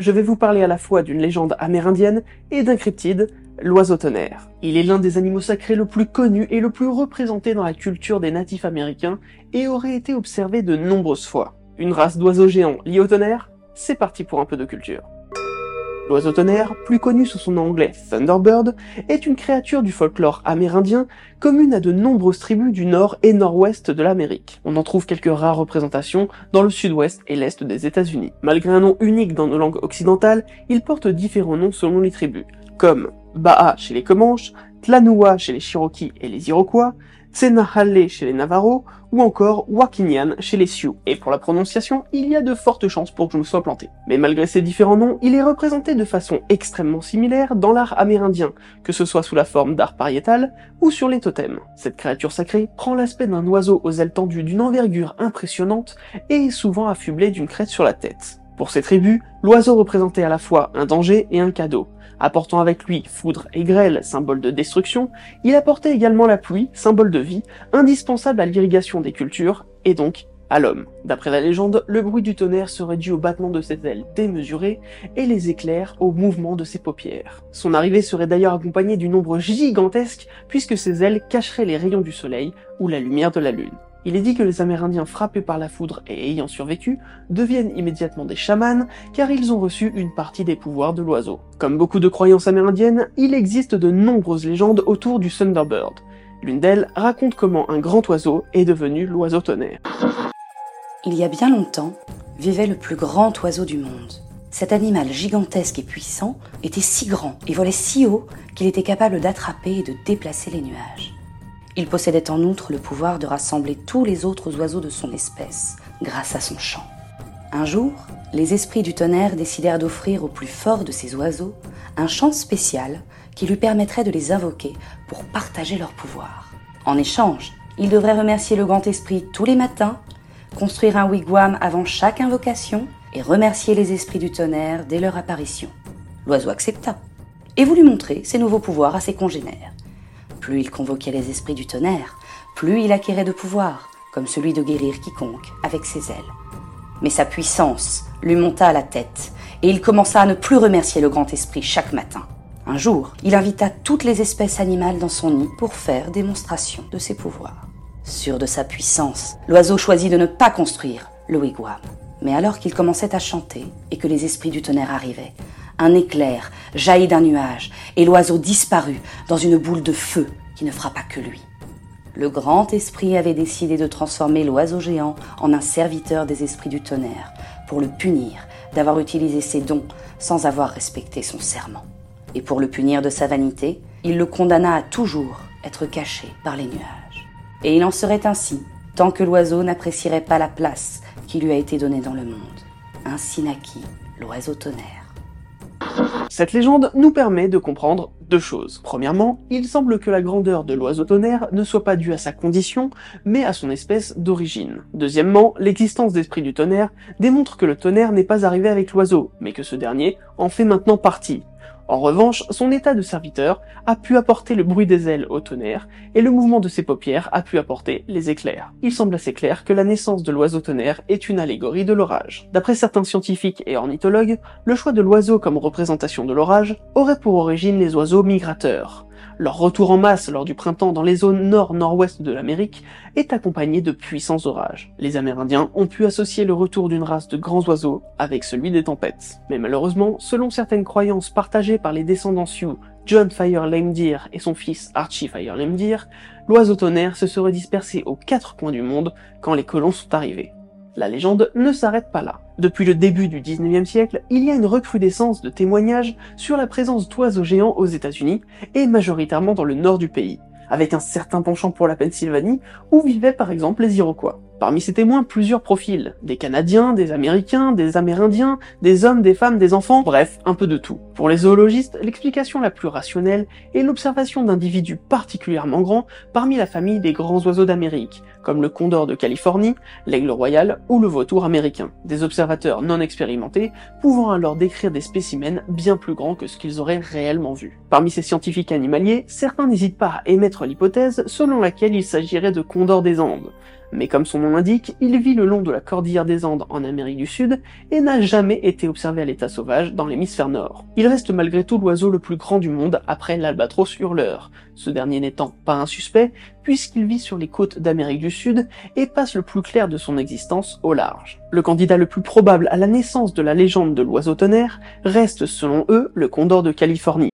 Je vais vous parler à la fois d'une légende amérindienne et d'un cryptide, l'oiseau tonnerre. Il est l'un des animaux sacrés le plus connu et le plus représenté dans la culture des natifs américains et aurait été observé de nombreuses fois. Une race d'oiseaux géants liés au tonnerre C'est parti pour un peu de culture. L'oiseau tonnerre, plus connu sous son nom anglais Thunderbird, est une créature du folklore amérindien commune à de nombreuses tribus du nord et nord-ouest de l'Amérique. On en trouve quelques rares représentations dans le sud-ouest et l'est des États-Unis. Malgré un nom unique dans nos langues occidentales, il porte différents noms selon les tribus, comme Ba'a chez les Comanches, Chez les Cherokees et les Iroquois, Tsenahale chez les Navarros, ou encore Wakinian chez les Sioux. Et pour la prononciation, il y a de fortes chances pour que je me sois planté. Mais malgré ces différents noms, il est représenté de façon extrêmement similaire dans l'art amérindien, que ce soit sous la forme d'art pariétal ou sur les totems. Cette créature sacrée prend l'aspect d'un oiseau aux ailes tendues d'une envergure impressionnante et est souvent affublé d'une crête sur la tête. Pour ces tribus, l'oiseau représentait à la fois un danger et un cadeau. Apportant avec lui foudre et grêle, symbole de destruction, il apportait également la pluie, symbole de vie, indispensable à l'irrigation des cultures, et donc à l'homme. D'après la légende, le bruit du tonnerre serait dû au battement de ses ailes démesurées et les éclairs au mouvement de ses paupières. Son arrivée serait d'ailleurs accompagnée d'une ombre gigantesque puisque ses ailes cacheraient les rayons du soleil ou la lumière de la lune. Il est dit que les Amérindiens frappés par la foudre et ayant survécu deviennent immédiatement des chamans car ils ont reçu une partie des pouvoirs de l'oiseau. Comme beaucoup de croyances amérindiennes, il existe de nombreuses légendes autour du Thunderbird. L'une d'elles raconte comment un grand oiseau est devenu l'oiseau tonnerre. Il y a bien longtemps, vivait le plus grand oiseau du monde. Cet animal gigantesque et puissant était si grand et volait si haut qu'il était capable d'attraper et de déplacer les nuages. Il possédait en outre le pouvoir de rassembler tous les autres oiseaux de son espèce grâce à son chant. Un jour, les esprits du tonnerre décidèrent d'offrir au plus fort de ces oiseaux un chant spécial qui lui permettrait de les invoquer pour partager leur pouvoir. En échange, il devrait remercier le grand esprit tous les matins, construire un wigwam avant chaque invocation et remercier les esprits du tonnerre dès leur apparition. L'oiseau accepta et voulut montrer ses nouveaux pouvoirs à ses congénères. Plus il convoquait les esprits du tonnerre, plus il acquérait de pouvoir, comme celui de guérir quiconque avec ses ailes. Mais sa puissance lui monta à la tête, et il commença à ne plus remercier le grand esprit chaque matin. Un jour, il invita toutes les espèces animales dans son nid pour faire démonstration de ses pouvoirs. Sûr de sa puissance, l'oiseau choisit de ne pas construire le wigwam. Mais alors qu'il commençait à chanter et que les esprits du tonnerre arrivaient, un éclair jaillit d'un nuage et l'oiseau disparut dans une boule de feu qui ne frappa que lui. Le grand esprit avait décidé de transformer l'oiseau géant en un serviteur des esprits du tonnerre pour le punir d'avoir utilisé ses dons sans avoir respecté son serment. Et pour le punir de sa vanité, il le condamna à toujours être caché par les nuages. Et il en serait ainsi tant que l'oiseau n'apprécierait pas la place qui lui a été donnée dans le monde. Ainsi naquit l'oiseau tonnerre. Cette légende nous permet de comprendre Deux choses. Premièrement, il semble que la grandeur de l'oiseau tonnerre ne soit pas due à sa condition, mais à son espèce d'origine. Deuxièmement, l'existence d'esprit du tonnerre démontre que le tonnerre n'est pas arrivé avec l'oiseau, mais que ce dernier en fait maintenant partie. En revanche, son état de serviteur a pu apporter le bruit des ailes au tonnerre, et le mouvement de ses paupières a pu apporter les éclairs. Il semble assez clair que la naissance de l'oiseau tonnerre est une allégorie de l'orage. D'après certains scientifiques et ornithologues, le choix de l'oiseau comme représentation de l'orage aurait pour origine les oiseaux migrateurs. Leur retour en masse lors du printemps dans les zones nord-nord-ouest de l'Amérique est accompagné de puissants orages. Les Amérindiens ont pu associer le retour d'une race de grands oiseaux avec celui des tempêtes. Mais malheureusement, selon certaines croyances partagées par les descendants Sioux, John Fire Deer et son fils Archie Fire Deer, l'oiseau tonnerre se serait dispersé aux quatre coins du monde quand les colons sont arrivés. La légende ne s'arrête pas là. Depuis le début du 19e siècle, il y a une recrudescence de témoignages sur la présence d'oiseaux géants aux États-Unis et majoritairement dans le nord du pays, avec un certain penchant pour la Pennsylvanie où vivaient par exemple les Iroquois. Parmi ces témoins, plusieurs profils. Des Canadiens, des Américains, des Amérindiens, des hommes, des femmes, des enfants, bref, un peu de tout. Pour les zoologistes, l'explication la plus rationnelle est l'observation d'individus particulièrement grands parmi la famille des grands oiseaux d'Amérique, comme le condor de Californie, l'aigle royal ou le vautour américain. Des observateurs non expérimentés pouvant alors décrire des spécimens bien plus grands que ce qu'ils auraient réellement vu. Parmi ces scientifiques animaliers, certains n'hésitent pas à émettre l'hypothèse selon laquelle il s'agirait de condors des Andes, mais comme son nom l'indique, il vit le long de la cordillère des Andes en Amérique du Sud et n'a jamais été observé à l'état sauvage dans l'hémisphère nord. Il reste malgré tout l'oiseau le plus grand du monde après l'albatros hurleur, ce dernier n'étant pas un suspect puisqu'il vit sur les côtes d'Amérique du Sud et passe le plus clair de son existence au large. Le candidat le plus probable à la naissance de la légende de l'oiseau tonnerre reste selon eux le condor de Californie.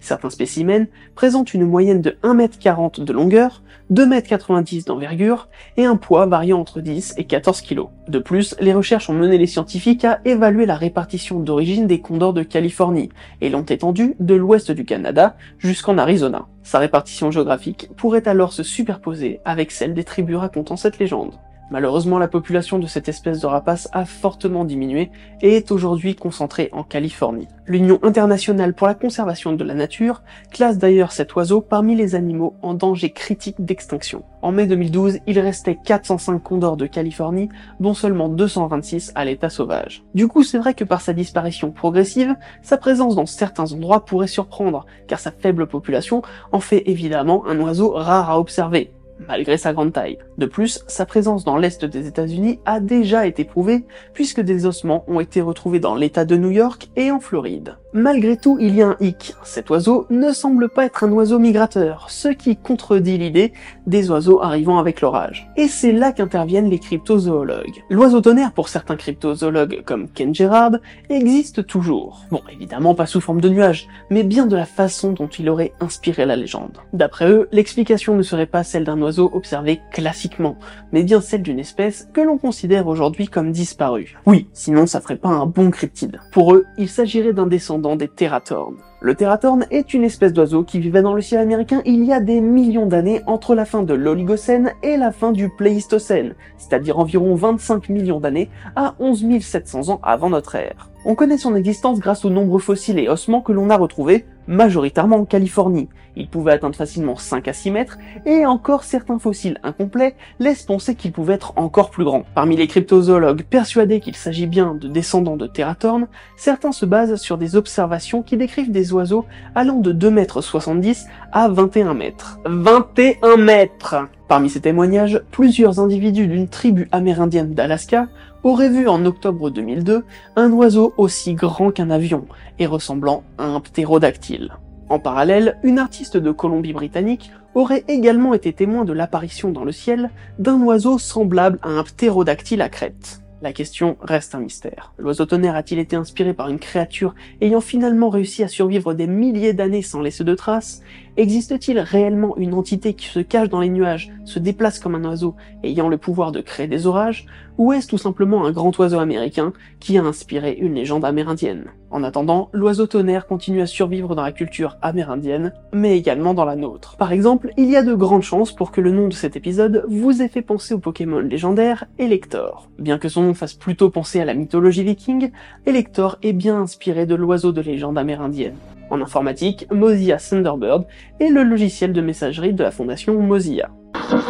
Certains spécimens présentent une moyenne de 1m40 de longueur, 2m90 d'envergure et un poids variant entre 10 et 14 kg. De plus, les recherches ont mené les scientifiques à évaluer la répartition d'origine des condors de Californie et l'ont étendue de l'ouest du Canada jusqu'en Arizona. Sa répartition géographique pourrait alors se superposer avec celle des tribus racontant cette légende. Malheureusement, la population de cette espèce de rapace a fortement diminué et est aujourd'hui concentrée en Californie. L'Union internationale pour la conservation de la nature classe d'ailleurs cet oiseau parmi les animaux en danger critique d'extinction. En mai 2012, il restait 405 condors de Californie, dont seulement 226 à l'état sauvage. Du coup, c'est vrai que par sa disparition progressive, sa présence dans certains endroits pourrait surprendre, car sa faible population en fait évidemment un oiseau rare à observer, malgré sa grande taille. De plus, sa présence dans l'est des États-Unis a déjà été prouvée, puisque des ossements ont été retrouvés dans l'État de New York et en Floride. Malgré tout, il y a un hic. Cet oiseau ne semble pas être un oiseau migrateur, ce qui contredit l'idée des oiseaux arrivant avec l'orage. Et c'est là qu'interviennent les cryptozoologues. L'oiseau tonnerre, pour certains cryptozoologues comme Ken Gerard, existe toujours. Bon, évidemment pas sous forme de nuage, mais bien de la façon dont il aurait inspiré la légende. D'après eux, l'explication ne serait pas celle d'un oiseau observé classiquement, mais bien celle d'une espèce que l'on considère aujourd'hui comme disparue. Oui, sinon ça ferait pas un bon cryptide. Pour eux, il s'agirait d'un descendant des teratornes. Le teratorne est une espèce d'oiseau qui vivait dans le ciel américain il y a des millions d'années entre la fin de l'Oligocène et la fin du Pléistocène, c'est-à-dire environ 25 millions d'années à 11 700 ans avant notre ère. On connaît son existence grâce aux nombreux fossiles et ossements que l'on a retrouvés, majoritairement en Californie. Il pouvait atteindre facilement 5 à 6 mètres, et encore certains fossiles incomplets laissent penser qu'il pouvait être encore plus grand. Parmi les cryptozoologues persuadés qu'il s'agit bien de descendants de Teratorn, certains se basent sur des observations qui décrivent des oiseaux allant de 2,70 m à 21 mètres. 21 mètres Parmi ces témoignages, plusieurs individus d'une tribu amérindienne d'Alaska auraient vu en octobre 2002 un oiseau aussi grand qu'un avion et ressemblant à un ptérodactyle. En parallèle, une artiste de Colombie-Britannique aurait également été témoin de l'apparition dans le ciel d'un oiseau semblable à un ptérodactyle à crête. La question reste un mystère. L'oiseau tonnerre a-t-il été inspiré par une créature ayant finalement réussi à survivre des milliers d'années sans laisser de traces? Existe-t-il réellement une entité qui se cache dans les nuages, se déplace comme un oiseau, ayant le pouvoir de créer des orages Ou est-ce tout simplement un grand oiseau américain qui a inspiré une légende amérindienne? En attendant, l'oiseau tonnerre continue à survivre dans la culture amérindienne, mais également dans la nôtre. Par exemple, il y a de grandes chances pour que le nom de cet épisode vous ait fait penser au Pokémon légendaire Elector. Bien que son nom fasse plutôt penser à la mythologie viking, Elector est bien inspiré de l'oiseau de légende amérindienne. En informatique, Mozilla Thunderbird est le logiciel de messagerie de la fondation Mozilla.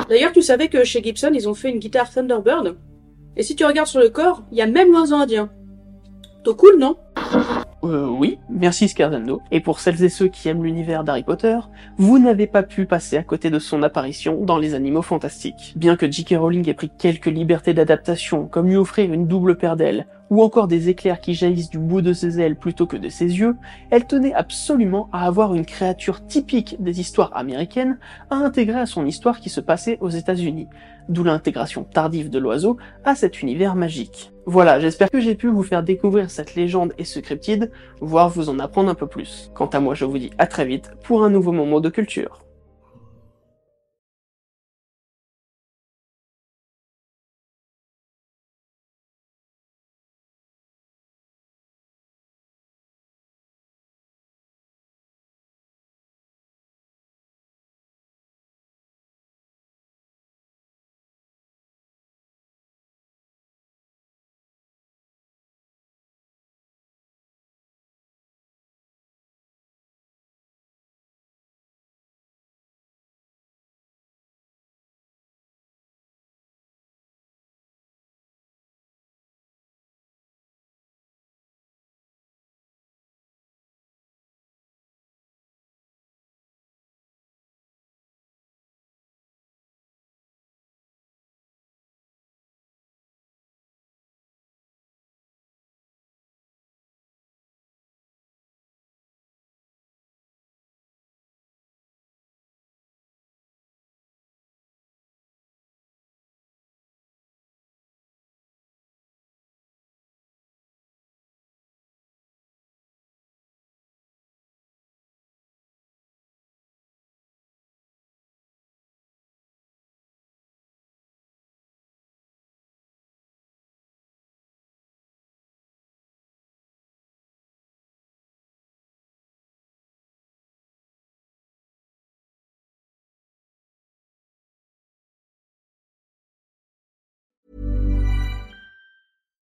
D'ailleurs, tu savais que chez Gibson, ils ont fait une guitare Thunderbird? Et si tu regardes sur le corps, il y a même l'oiseau indien. Trop cool, non? Euh, oui, merci Scarzando. Et pour celles et ceux qui aiment l'univers d'Harry Potter, vous n'avez pas pu passer à côté de son apparition dans Les Animaux Fantastiques. Bien que J.K. Rowling ait pris quelques libertés d'adaptation, comme lui offrir une double paire d'ailes, ou encore des éclairs qui jaillissent du bout de ses ailes plutôt que de ses yeux, elle tenait absolument à avoir une créature typique des histoires américaines à intégrer à son histoire qui se passait aux États-Unis, d'où l'intégration tardive de l'oiseau à cet univers magique. Voilà, j'espère que j'ai pu vous faire découvrir cette légende et ce cryptide, voire vous en apprendre un peu plus. Quant à moi, je vous dis à très vite pour un nouveau moment de culture.